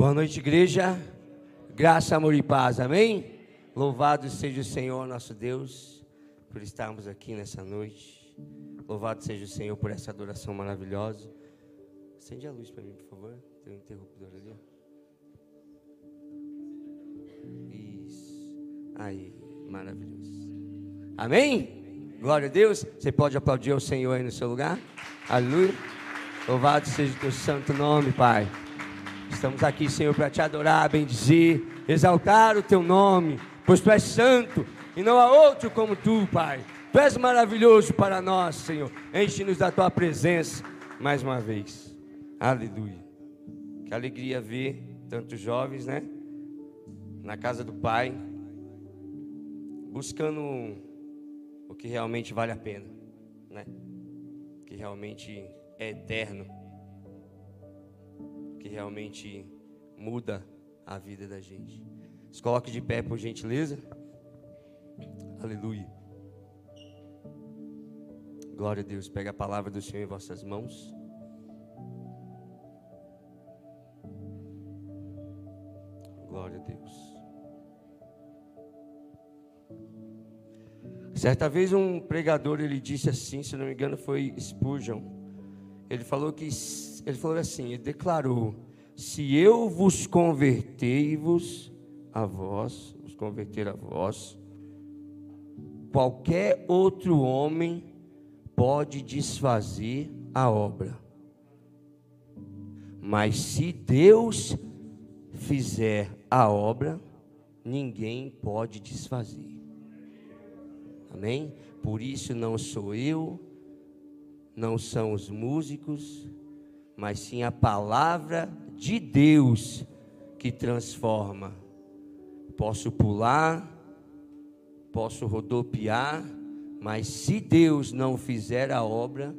Boa noite, igreja. Graça, amor e paz. Amém? Louvado seja o Senhor, nosso Deus, por estarmos aqui nessa noite. Louvado seja o Senhor por essa adoração maravilhosa. Acende a luz para mim, por favor. Tem um interruptor ali. Isso. Aí, maravilhoso. Amém? Glória a Deus. Você pode aplaudir ao Senhor aí no seu lugar? Aleluia. Louvado seja o teu santo nome, Pai. Estamos aqui, Senhor, para te adorar, bendizer, exaltar o teu nome, pois tu és santo e não há outro como tu, Pai. Tu és maravilhoso para nós, Senhor. Enche-nos da tua presença mais uma vez. Aleluia. Que alegria ver tantos jovens, né? Na casa do Pai, buscando o que realmente vale a pena, né? Que realmente é eterno que realmente muda a vida da gente. Se coloque de pé, por gentileza. Aleluia. Glória a Deus. Pega a palavra do Senhor em vossas mãos. Glória a Deus. Certa vez um pregador ele disse assim, se não me engano foi Spurgeon. Ele falou que ele falou assim, ele declarou: se eu vos convertei-vos a vós, vos converter a vós, qualquer outro homem pode desfazer a obra. Mas se Deus fizer a obra, ninguém pode desfazer. Amém? Por isso não sou eu, não são os músicos, mas sim a palavra de Deus que transforma. Posso pular, posso rodopiar, mas se Deus não fizer a obra,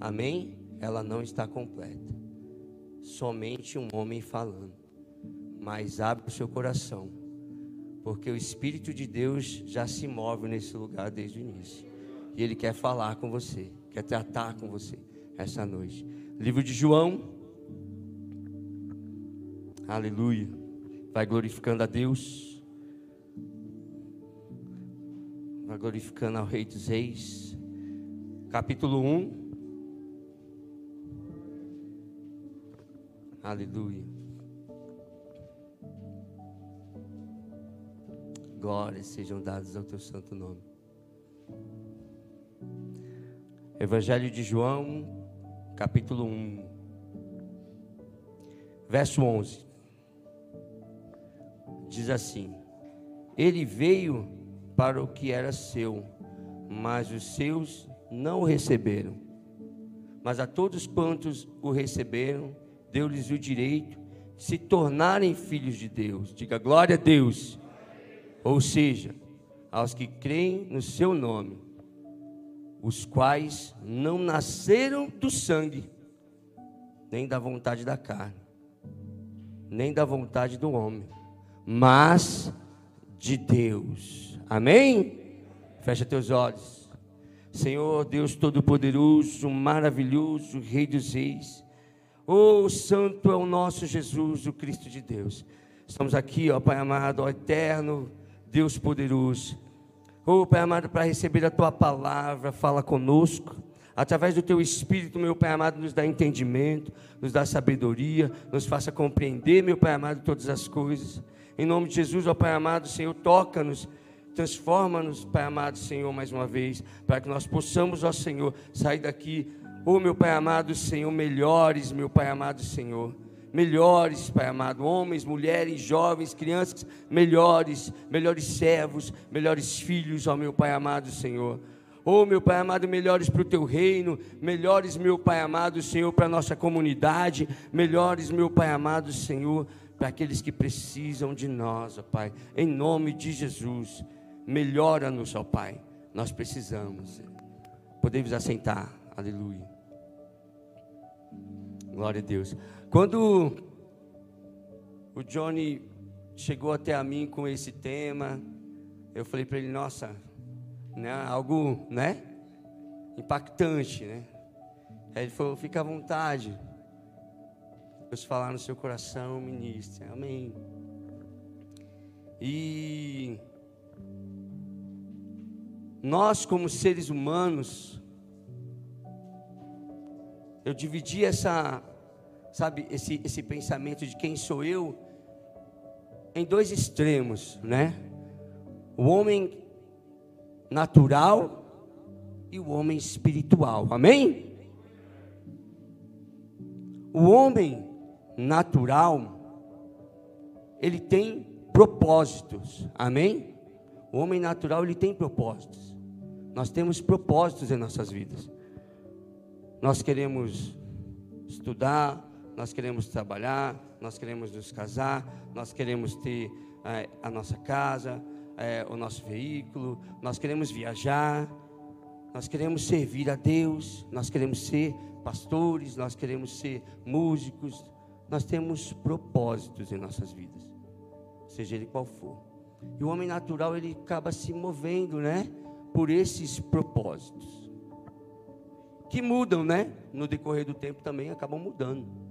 amém? Ela não está completa. Somente um homem falando. Mas abre o seu coração, porque o Espírito de Deus já se move nesse lugar desde o início. E Ele quer falar com você, quer tratar com você essa noite. Livro de João. Aleluia. Vai glorificando a Deus. Vai glorificando ao Rei dos Reis. Capítulo 1. Aleluia. Glórias sejam dadas ao teu santo nome. Evangelho de João, capítulo 1, verso 11. Diz assim: Ele veio para o que era seu, mas os seus não o receberam. Mas a todos quantos o receberam, deu-lhes o direito de se tornarem filhos de Deus. Diga glória a Deus. Ou seja, aos que creem no seu nome os quais não nasceram do sangue, nem da vontade da carne, nem da vontade do homem, mas de Deus. Amém? Fecha teus olhos. Senhor Deus Todo-Poderoso, maravilhoso, Rei dos Reis. Oh, Santo é o nosso Jesus, o Cristo de Deus. Estamos aqui, ó Pai amado, ó Eterno, Deus poderoso Oh, Pai amado, para receber a tua palavra, fala conosco. Através do teu espírito, meu Pai amado, nos dá entendimento, nos dá sabedoria, nos faça compreender, meu Pai amado, todas as coisas. Em nome de Jesus, ó Pai amado, Senhor, toca-nos, transforma-nos, Pai amado, Senhor, mais uma vez, para que nós possamos, ó Senhor, sair daqui, oh meu Pai amado, Senhor, melhores, meu Pai amado, Senhor melhores, Pai amado, homens, mulheres, jovens, crianças, melhores, melhores servos, melhores filhos, ó meu Pai amado Senhor. Oh, meu Pai amado, melhores para o teu reino, melhores, meu Pai amado Senhor, para a nossa comunidade, melhores, meu Pai amado Senhor, para aqueles que precisam de nós, ó Pai, em nome de Jesus. Melhora-nos, ó Pai, nós precisamos. Podemos assentar, aleluia. Glória a Deus. Quando o Johnny chegou até a mim com esse tema, eu falei para ele, nossa, né, algo, né, impactante, né? Aí ele falou, fica à vontade. Deus falar no seu coração, ministre. Amém. E nós, como seres humanos, eu dividi essa, sabe, esse, esse pensamento de quem sou eu em dois extremos, né? O homem natural e o homem espiritual. Amém? O homem natural ele tem propósitos. Amém? O homem natural ele tem propósitos. Nós temos propósitos em nossas vidas. Nós queremos estudar, nós queremos trabalhar, nós queremos nos casar, nós queremos ter é, a nossa casa, é, o nosso veículo, nós queremos viajar, nós queremos servir a Deus, nós queremos ser pastores, nós queremos ser músicos, nós temos propósitos em nossas vidas, seja ele qual for. E o homem natural ele acaba se movendo, né, por esses propósitos que mudam, né? No decorrer do tempo também acabam mudando.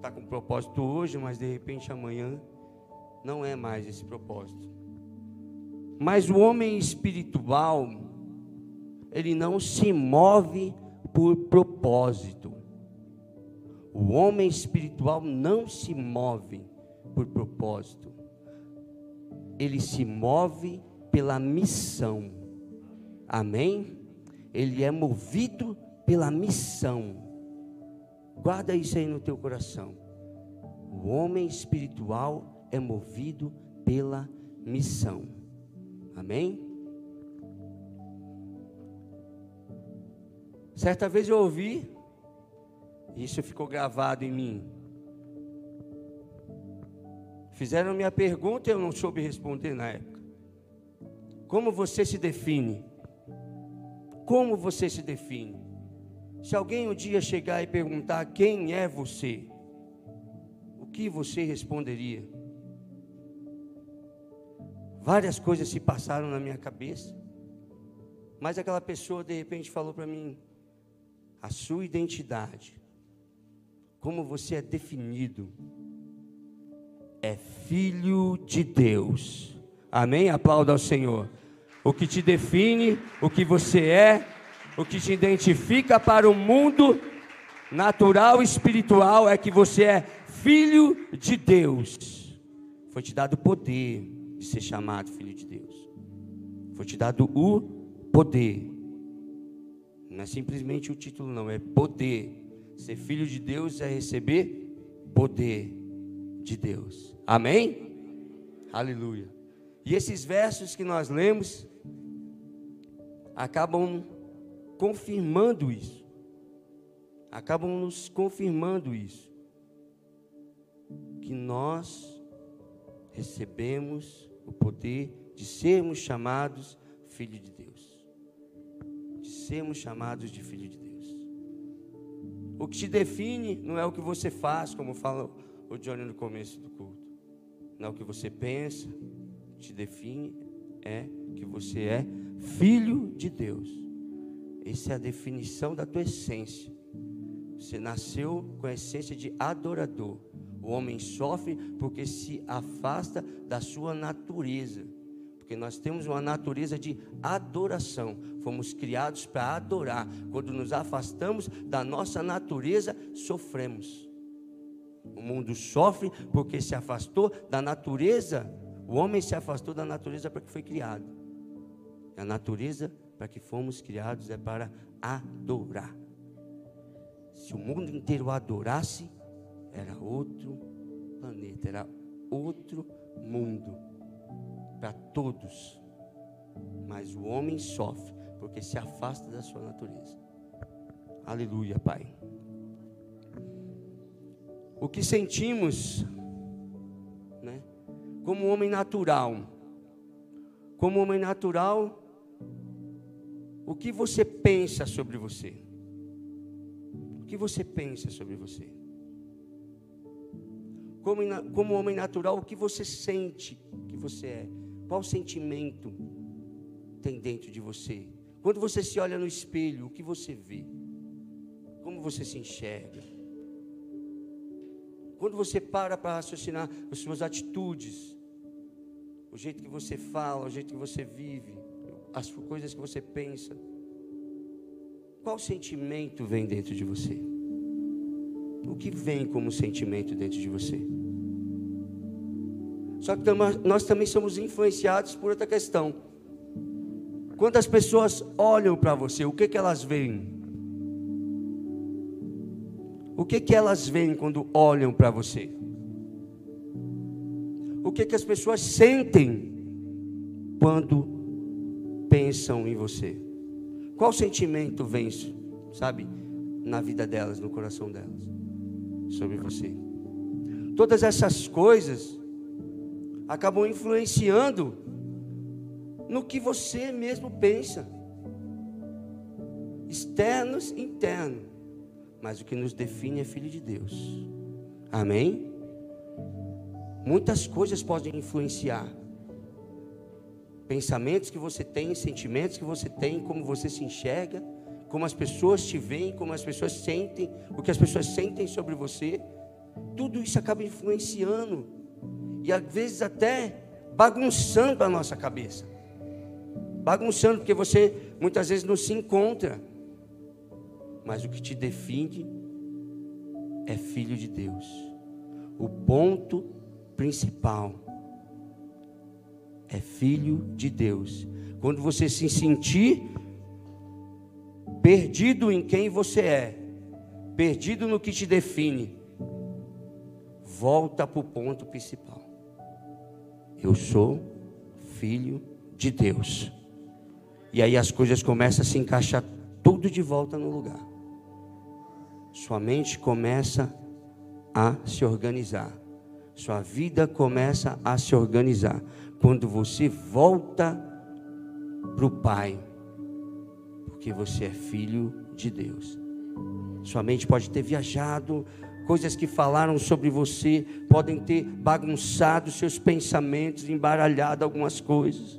Está com propósito hoje, mas de repente amanhã não é mais esse propósito. Mas o homem espiritual, ele não se move por propósito. O homem espiritual não se move por propósito. Ele se move pela missão. Amém? Ele é movido pela missão. Guarda isso aí no teu coração. O homem espiritual é movido pela missão. Amém? Certa vez eu ouvi, isso ficou gravado em mim. Fizeram minha pergunta e eu não soube responder na época. Como você se define? Como você se define? Se alguém um dia chegar e perguntar quem é você, o que você responderia? Várias coisas se passaram na minha cabeça, mas aquela pessoa de repente falou para mim: a sua identidade, como você é definido, é filho de Deus. Amém? Aplauda ao Senhor. O que te define, o que você é, o que te identifica para o mundo natural e espiritual é que você é filho de Deus. Foi te dado o poder de ser chamado filho de Deus. Foi te dado o poder. Não é simplesmente o título, não, é poder. Ser filho de Deus é receber poder de Deus. Amém? Aleluia. E esses versos que nós lemos acabam confirmando isso. Acabam nos confirmando isso. Que nós recebemos o poder de sermos chamados filho de Deus. De sermos chamados de filho de Deus. O que te define não é o que você faz, como fala o Johnny no começo do culto. Não é o que você pensa, te define é que você é filho de Deus. Essa é a definição da tua essência. Você nasceu com a essência de adorador. O homem sofre porque se afasta da sua natureza. Porque nós temos uma natureza de adoração. Fomos criados para adorar. Quando nos afastamos da nossa natureza, sofremos. O mundo sofre porque se afastou da natureza. O homem se afastou da natureza para que foi criado. A natureza para que fomos criados é para adorar. Se o mundo inteiro adorasse, era outro planeta, era outro mundo para todos. Mas o homem sofre porque se afasta da sua natureza. Aleluia, Pai. O que sentimos, né, como homem natural, como homem natural, o que você pensa sobre você? O que você pensa sobre você? Como, como homem natural, o que você sente que você é? Qual sentimento tem dentro de você? Quando você se olha no espelho, o que você vê? Como você se enxerga? Quando você para para raciocinar as suas atitudes, o jeito que você fala, o jeito que você vive, as coisas que você pensa, qual sentimento vem dentro de você? O que vem como sentimento dentro de você? Só que nós também somos influenciados por outra questão. Quando as pessoas olham para você, o que, que elas veem? O que, que elas veem quando olham para você? O que, que as pessoas sentem quando pensam em você? Qual sentimento vem, sabe, na vida delas, no coração delas, sobre você? Todas essas coisas acabam influenciando no que você mesmo pensa. Externos, interno. Mas o que nos define é filho de Deus. Amém? Muitas coisas podem influenciar. Pensamentos que você tem, sentimentos que você tem, como você se enxerga, como as pessoas te veem, como as pessoas sentem, o que as pessoas sentem sobre você. Tudo isso acaba influenciando e às vezes até bagunçando a nossa cabeça. Bagunçando, porque você muitas vezes não se encontra. Mas o que te define é filho de Deus. O ponto principal é filho de Deus. Quando você se sentir perdido em quem você é, perdido no que te define, volta para o ponto principal. Eu sou filho de Deus. E aí as coisas começam a se encaixar tudo de volta no lugar. Sua mente começa a se organizar. Sua vida começa a se organizar. Quando você volta para o Pai. Porque você é filho de Deus. Sua mente pode ter viajado, coisas que falaram sobre você podem ter bagunçado seus pensamentos, embaralhado algumas coisas.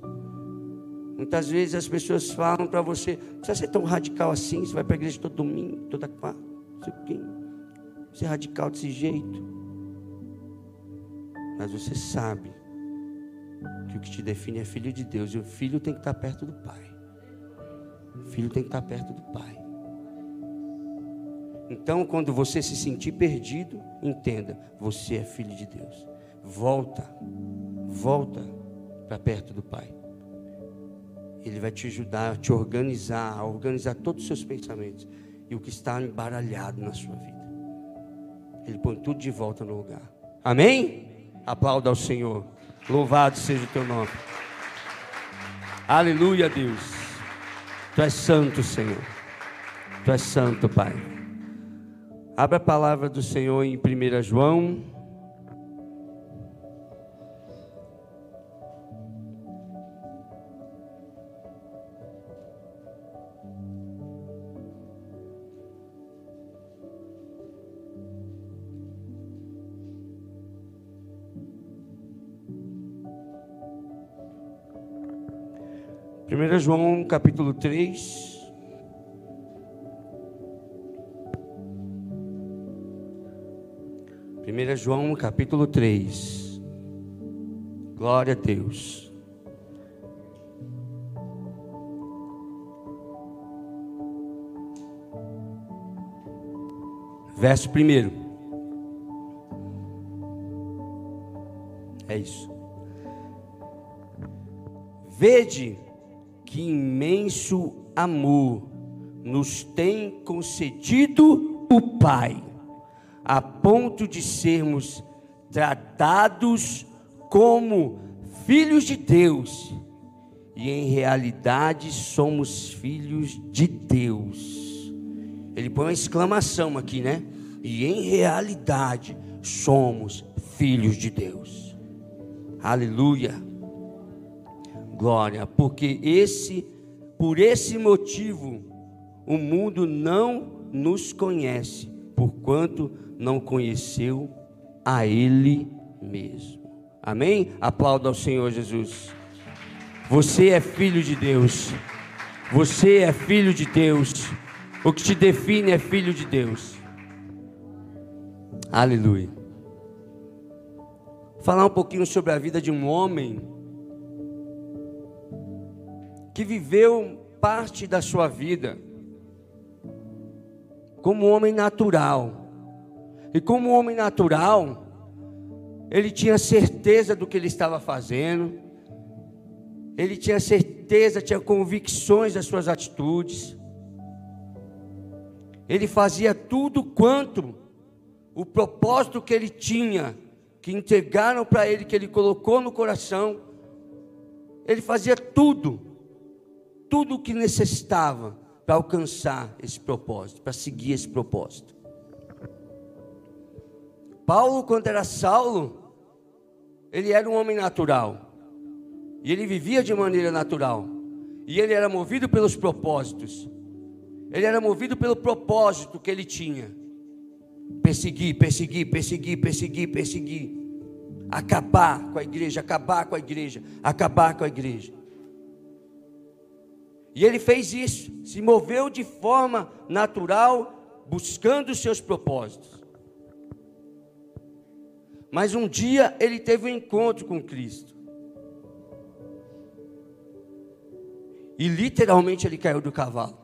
Muitas vezes as pessoas falam para você: precisa ser tão radical assim, você vai para a igreja todo domingo, toda quarta, não sei o quê. Você é radical desse jeito. Mas você sabe que o que te define é filho de Deus, e o filho tem que estar perto do Pai. O filho tem que estar perto do Pai. Então, quando você se sentir perdido, entenda, você é filho de Deus. Volta, volta para perto do Pai. Ele vai te ajudar a te organizar, a organizar todos os seus pensamentos e o que está embaralhado na sua vida. Ele põe tudo de volta no lugar. Amém? Aplauda ao Senhor. Louvado seja o teu nome. Aleluia, Deus. Tu és santo, Senhor. Tu és santo, Pai. Abra a palavra do Senhor em 1 João. Primeira João capítulo 3, 1 João capítulo 3. Glória a Deus. Verso 1. É isso. Vede que imenso amor nos tem concedido o Pai a ponto de sermos tratados como filhos de Deus, e em realidade somos filhos de Deus. Ele põe uma exclamação aqui, né? E em realidade somos filhos de Deus. Aleluia. Glória, porque esse por esse motivo o mundo não nos conhece, porquanto não conheceu a Ele mesmo. Amém? Aplauda ao Senhor Jesus. Você é filho de Deus. Você é filho de Deus. O que te define é filho de Deus. Aleluia. falar um pouquinho sobre a vida de um homem que viveu parte da sua vida como homem natural. E como homem natural, ele tinha certeza do que ele estava fazendo, ele tinha certeza, tinha convicções das suas atitudes, ele fazia tudo quanto o propósito que ele tinha, que entregaram para ele, que ele colocou no coração, ele fazia tudo, tudo o que necessitava para alcançar esse propósito, para seguir esse propósito. Paulo, quando era Saulo, ele era um homem natural, e ele vivia de maneira natural, e ele era movido pelos propósitos, ele era movido pelo propósito que ele tinha. Perseguir, perseguir, perseguir, perseguir, perseguir, acabar com a igreja, acabar com a igreja, acabar com a igreja. E ele fez isso, se moveu de forma natural, buscando os seus propósitos. Mas um dia ele teve um encontro com Cristo. E literalmente ele caiu do cavalo.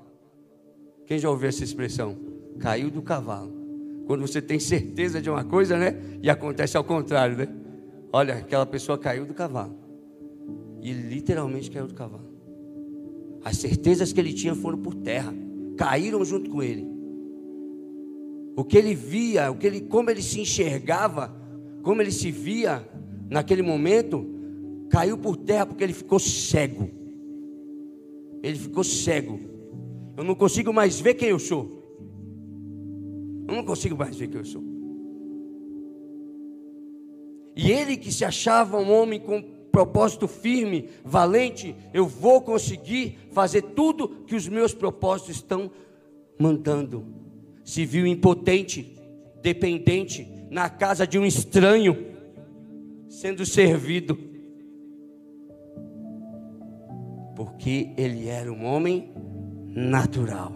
Quem já ouviu essa expressão? Caiu do cavalo. Quando você tem certeza de uma coisa, né? E acontece ao contrário, né? Olha, aquela pessoa caiu do cavalo. E literalmente caiu do cavalo. As certezas que ele tinha foram por terra, caíram junto com ele. O que ele via, o que ele, como ele se enxergava, como ele se via naquele momento, caiu por terra porque ele ficou cego. Ele ficou cego. Eu não consigo mais ver quem eu sou. Eu não consigo mais ver quem eu sou. E ele que se achava um homem com propósito firme, valente, eu vou conseguir fazer tudo que os meus propósitos estão mandando. Se viu impotente, dependente, na casa de um estranho, sendo servido. Porque ele era um homem natural.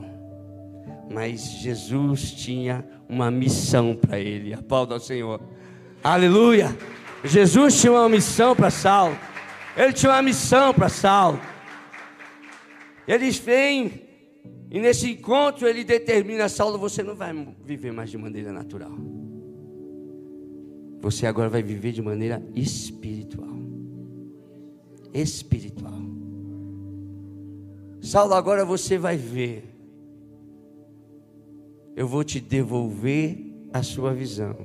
Mas Jesus tinha uma missão para ele. Aplauda ao Senhor. Aleluia. Jesus tinha uma missão para Saulo. Ele tinha uma missão para Saulo. Eles vêm e nesse encontro ele determina Saulo, você não vai viver mais de maneira natural. Você agora vai viver de maneira espiritual. Espiritual. Saulo, agora você vai ver eu vou te devolver a sua visão.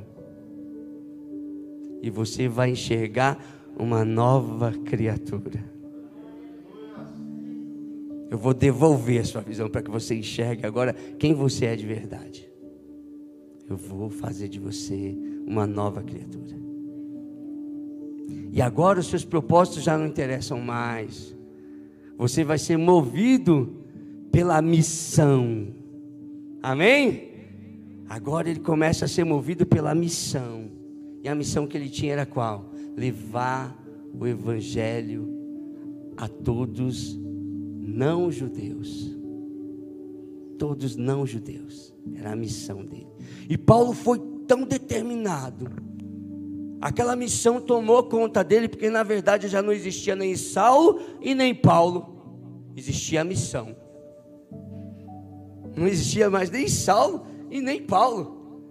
E você vai enxergar uma nova criatura. Eu vou devolver a sua visão para que você enxergue agora quem você é de verdade. Eu vou fazer de você uma nova criatura. E agora os seus propósitos já não interessam mais. Você vai ser movido pela missão Amém? Agora ele começa a ser movido pela missão. E a missão que ele tinha era qual? Levar o evangelho a todos não judeus. Todos não judeus. Era a missão dele. E Paulo foi tão determinado. Aquela missão tomou conta dele, porque na verdade já não existia nem Saulo e nem Paulo. Existia a missão. Não existia mais nem Saulo e nem Paulo.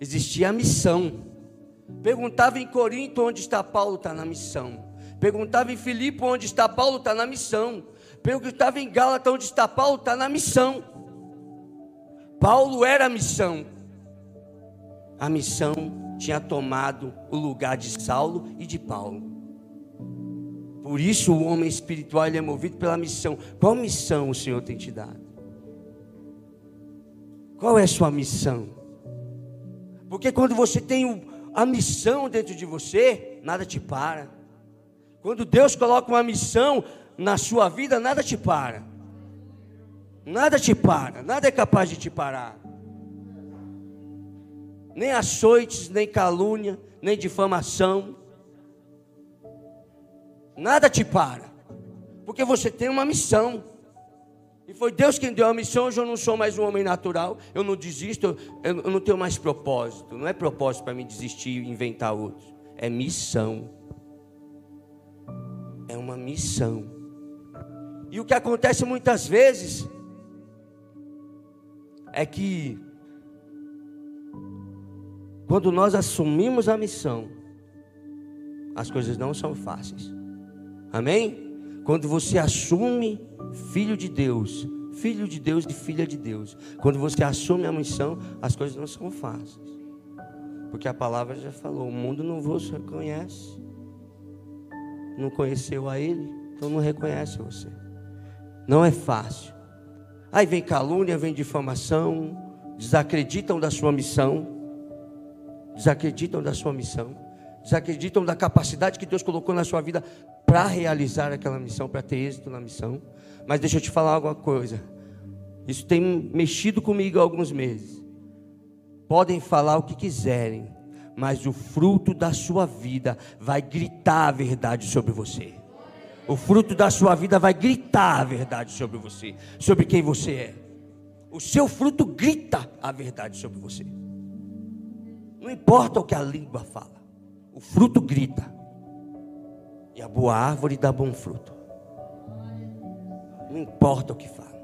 Existia a missão. Perguntava em Corinto onde está Paulo, está na missão. Perguntava em Filipe onde está Paulo, está na missão. Perguntava em Gálatas onde está Paulo, está na missão. Paulo era a missão. A missão tinha tomado o lugar de Saulo e de Paulo. Por isso o homem espiritual é movido pela missão. Qual missão o Senhor tem te dado? Qual é a sua missão? Porque quando você tem a missão dentro de você, nada te para. Quando Deus coloca uma missão na sua vida, nada te para. Nada te para, nada é capaz de te parar. Nem açoites, nem calúnia, nem difamação. Nada te para. Porque você tem uma missão. E foi Deus quem deu a missão. Hoje eu não sou mais um homem natural. Eu não desisto. Eu, não tenho mais propósito. Não é propósito para mim desistir e inventar outros. é missão. É uma missão. E o que acontece muitas vezes é que quando nós assumimos a missão, as coisas não são fáceis. Amém? Quando você assume filho de Deus, filho de Deus e filha de Deus, quando você assume a missão, as coisas não são fáceis. Porque a palavra já falou: o mundo não vos reconhece, não conheceu a Ele, então não reconhece você. Não é fácil. Aí vem calúnia, vem difamação, desacreditam da sua missão, desacreditam da sua missão, desacreditam da capacidade que Deus colocou na sua vida para realizar aquela missão, para ter êxito na missão. Mas deixa eu te falar alguma coisa. Isso tem mexido comigo há alguns meses. Podem falar o que quiserem, mas o fruto da sua vida vai gritar a verdade sobre você. O fruto da sua vida vai gritar a verdade sobre você, sobre quem você é. O seu fruto grita a verdade sobre você. Não importa o que a língua fala, o fruto grita. E a boa árvore dá bom fruto. Não importa o que fala.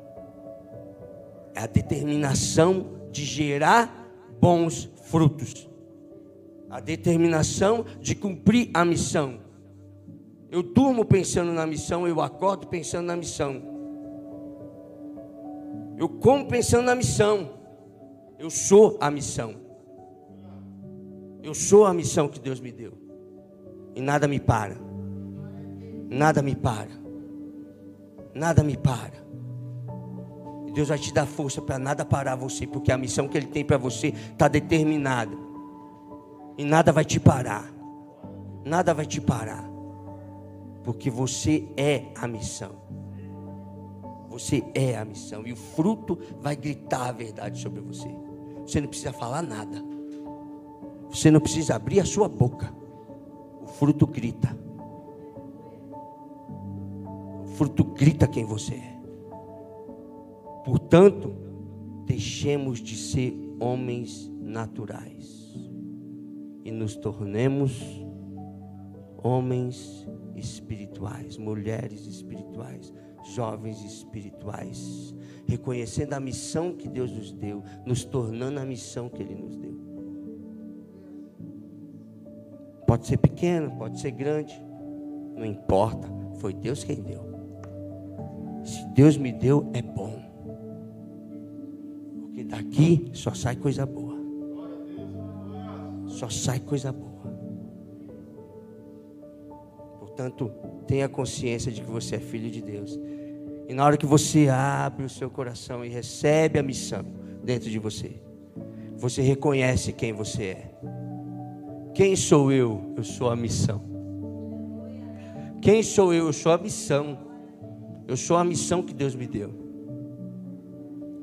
É a determinação de gerar bons frutos. A determinação de cumprir a missão. Eu durmo pensando na missão, eu acordo pensando na missão. Eu como pensando na missão. Eu sou a missão. Eu sou a missão que Deus me deu. E nada me para. Nada me para. Nada me para. Deus vai te dar força para nada parar você, porque a missão que Ele tem para você está determinada. E nada vai te parar. Nada vai te parar. Porque você é a missão. Você é a missão. E o fruto vai gritar a verdade sobre você. Você não precisa falar nada. Você não precisa abrir a sua boca. O fruto grita. Fruto grita quem você é. Portanto, deixemos de ser homens naturais e nos tornemos homens espirituais, mulheres espirituais, jovens espirituais, reconhecendo a missão que Deus nos deu, nos tornando a missão que Ele nos deu. Pode ser pequeno, pode ser grande, não importa, foi Deus quem deu. Deus me deu, é bom. Daqui só sai coisa boa. Só sai coisa boa. Portanto, tenha consciência de que você é filho de Deus. E na hora que você abre o seu coração e recebe a missão dentro de você, você reconhece quem você é. Quem sou eu? Eu sou a missão. Quem sou eu? Eu sou a missão. Eu sou a missão que Deus me deu.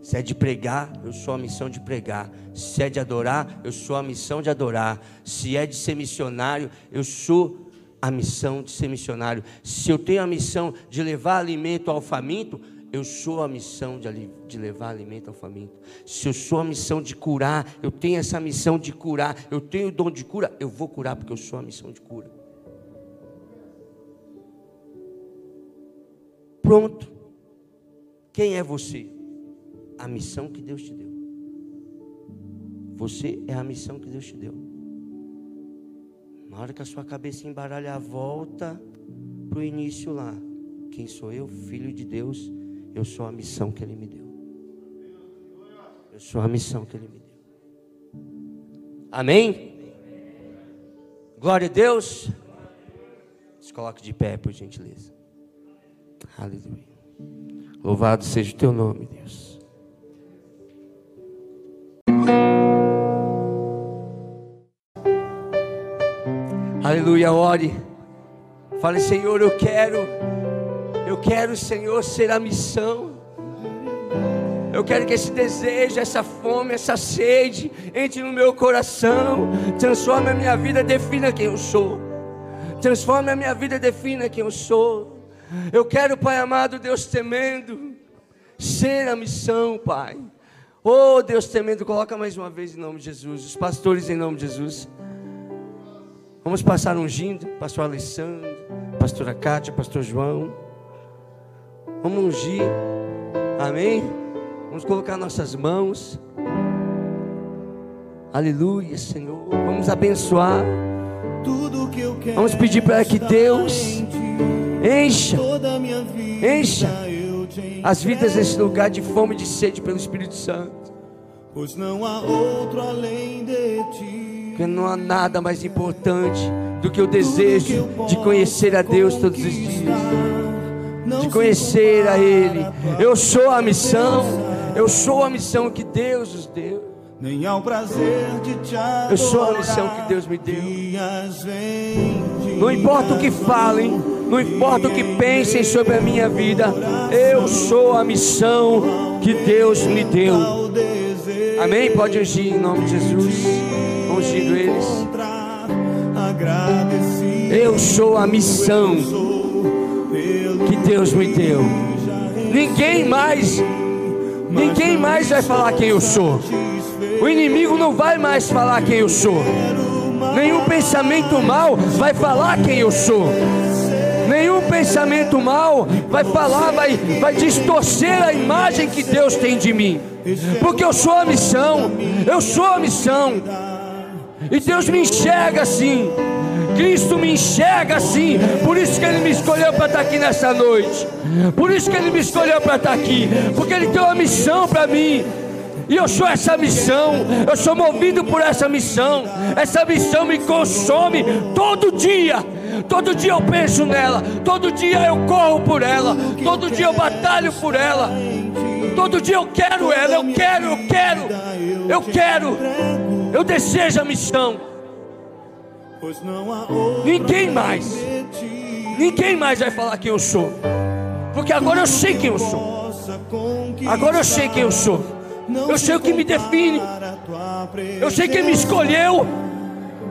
Se é de pregar, eu sou a missão de pregar. Se é de adorar, eu sou a missão de adorar. Se é de ser missionário, eu sou a missão de ser missionário. Se eu tenho a missão de levar alimento ao faminto, eu sou a missão de, de, levar alimento ao faminto. Se eu sou a missão de curar, eu tenho essa missão de curar. Eu tenho o dom de cura, eu vou curar porque eu sou a missão de cura. Pronto. Quem é você? a missão que Deus te deu. Você é a missão que Deus te deu. Na hora que a sua cabeça embaralha, volta para o início lá. Quem sou eu? Filho de Deus. Eu sou a missão que Ele me deu. Eu sou a missão que Ele me deu. Amém? Glória a Deus. Se coloque de pé, por gentileza. Aleluia. Louvado seja o teu nome, Deus. Aleluia, ore. Fale, Senhor, eu quero, eu quero, Senhor, ser a missão. Eu quero que esse desejo, essa fome, essa sede entre no meu coração, transforme a minha vida, defina quem eu sou. Transforme a minha vida, defina quem eu sou. Eu quero, Pai amado, Deus temendo, ser a missão, Pai. Oh, Deus temendo, coloca mais uma vez em nome de Jesus. Os pastores em nome de Jesus. Vamos passar ungindo, pastor Alessandro, pastora Cátia, pastor João. Vamos ungir. Amém? Vamos colocar nossas mãos. Aleluia, Senhor. Vamos abençoar. Tudo que eu quero Vamos pedir para que Deus encha, encha as vidas nesse lugar de fome e de sede pelo Espírito Santo. pois não há outro além de ti. Porque não há nada mais importante do que o desejo de conhecer a Deus todos os dias. De conhecer a Ele. Eu sou a missão. Eu sou a missão que Deus nos deu. Nem ao prazer de te adorar. Eu sou a missão que Deus me deu. Não importa o que falem, não importa o que pensem sobre a minha vida, eu sou a missão que Deus me deu. Amém? Pode ungir em nome de Jesus. Ungindo eles. Eu sou a missão que Deus me deu. Ninguém mais, ninguém mais vai falar quem eu sou. O inimigo não vai mais falar quem eu sou. Nenhum pensamento mal vai falar quem eu sou. Nenhum pensamento mal vai falar, vai, vai distorcer a imagem que Deus tem de mim. Porque eu sou a missão, eu sou a missão. E Deus me enxerga assim. Cristo me enxerga assim. Por isso que Ele me escolheu para estar aqui nessa noite. Por isso que Ele me escolheu para estar aqui. Porque Ele tem uma missão para mim. E eu sou essa missão, eu sou movido por essa missão. Essa missão me consome todo dia. Todo dia eu penso nela, todo dia eu corro por ela, todo dia eu batalho por ela. Todo dia eu quero ela, eu quero, eu quero, eu quero. Eu desejo a missão. Ninguém mais, ninguém mais vai falar quem eu sou. Porque agora eu sei quem eu sou. Agora eu sei quem eu sou. Eu sei o que me define. Eu sei quem me escolheu.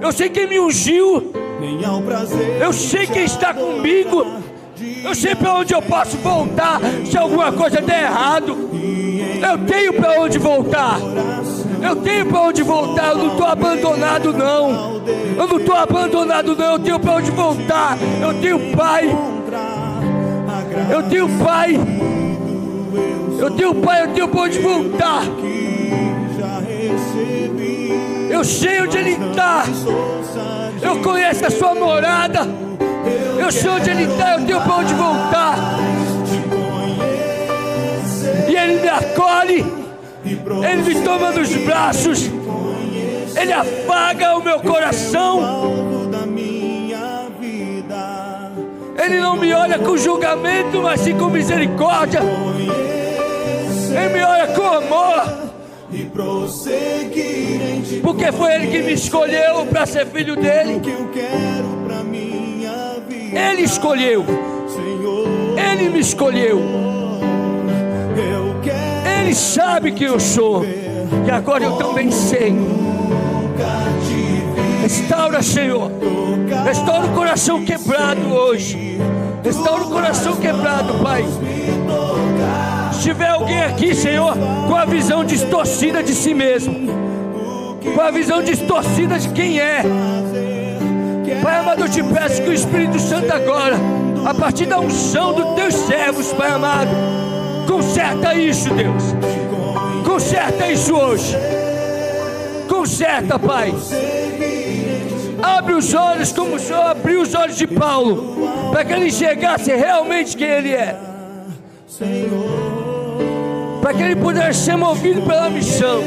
Eu sei quem me ungiu. Eu sei quem está comigo. Eu sei para onde eu posso voltar se alguma coisa der errado. Eu tenho para onde voltar. Eu tenho para onde voltar. Eu não estou abandonado não. Eu não estou abandonado não. Eu tenho para onde voltar. Eu tenho pai. Eu tenho pai. Eu tenho pai. Eu tenho para onde voltar. já recebi Eu sei onde ele está. Eu conheço a sua morada. Eu sei onde ele está. Eu tenho para onde voltar. E ele me acolhe. Ele me toma nos braços. Ele afaga o meu coração. Ele não me olha com julgamento, mas sim com misericórdia. Ele me olha com amor. E prosseguir em ti Porque foi ele que me escolheu para ser filho dele. que eu quero pra minha vida Ele escolheu. Senhor Ele me escolheu. Ele sabe que eu sou. E agora eu também sei. Restaura, Senhor. Restaura o coração quebrado hoje. Restaura o coração quebrado, Pai. Se tiver alguém aqui, Senhor, com a visão distorcida de si mesmo, com a visão distorcida de quem é, Pai amado, eu te peço que o Espírito Santo agora, a partir da unção dos teus servos, Pai amado, conserta isso, Deus. Conserta isso hoje. Conserta, Pai. Abre os olhos como o Senhor abriu os olhos de Paulo, para que ele enxergasse realmente quem ele é, para que ele pudesse ser movido pela missão.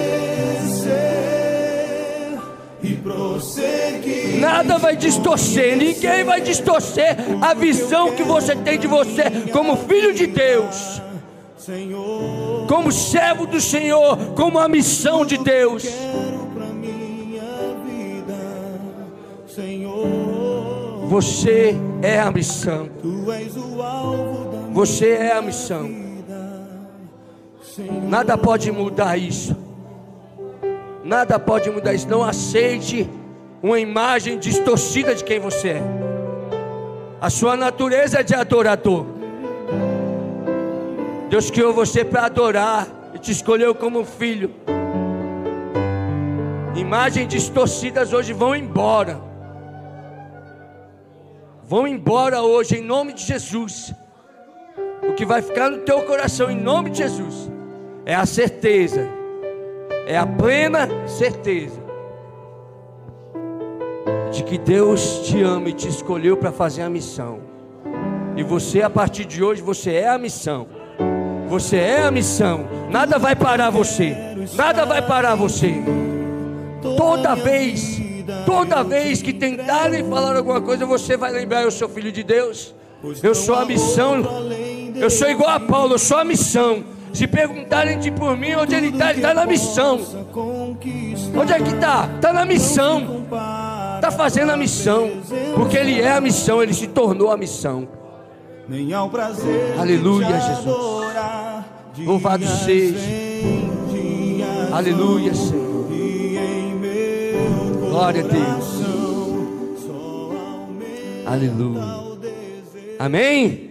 Nada vai distorcer, ninguém vai distorcer a visão que você tem de você como filho de Deus, como servo do Senhor, como a missão de Deus. Você é a missão, você é a missão. Nada pode mudar isso. Nada pode mudar isso. Não aceite uma imagem distorcida de quem você é. A sua natureza é de adorador. Deus criou você para adorar e te escolheu como filho. Imagens distorcidas hoje vão embora. vão embora hoje em nome de Jesus. O que vai ficar no teu coração em nome de Jesus é a certeza, é a plena certeza de que Deus te ama e te escolheu para fazer a missão. E você, a partir de hoje, você é a missão. Você é a missão. Nada vai parar você. Nada vai parar você. Toda vez, toda vez que tentarem falar alguma coisa, você vai lembrar: eu sou filho de Deus. Eu sou a missão. Eu sou igual a Paulo, eu sou a missão. Se perguntarem de por mim, onde ele está, ele está na missão. Onde é que está? Está na missão. Está fazendo a missão. Porque ele é a missão, ele se tornou a missão. Aleluia, Jesus. Louvado seja. Aleluia, Senhor. Glória a Deus. Aleluia. Amém?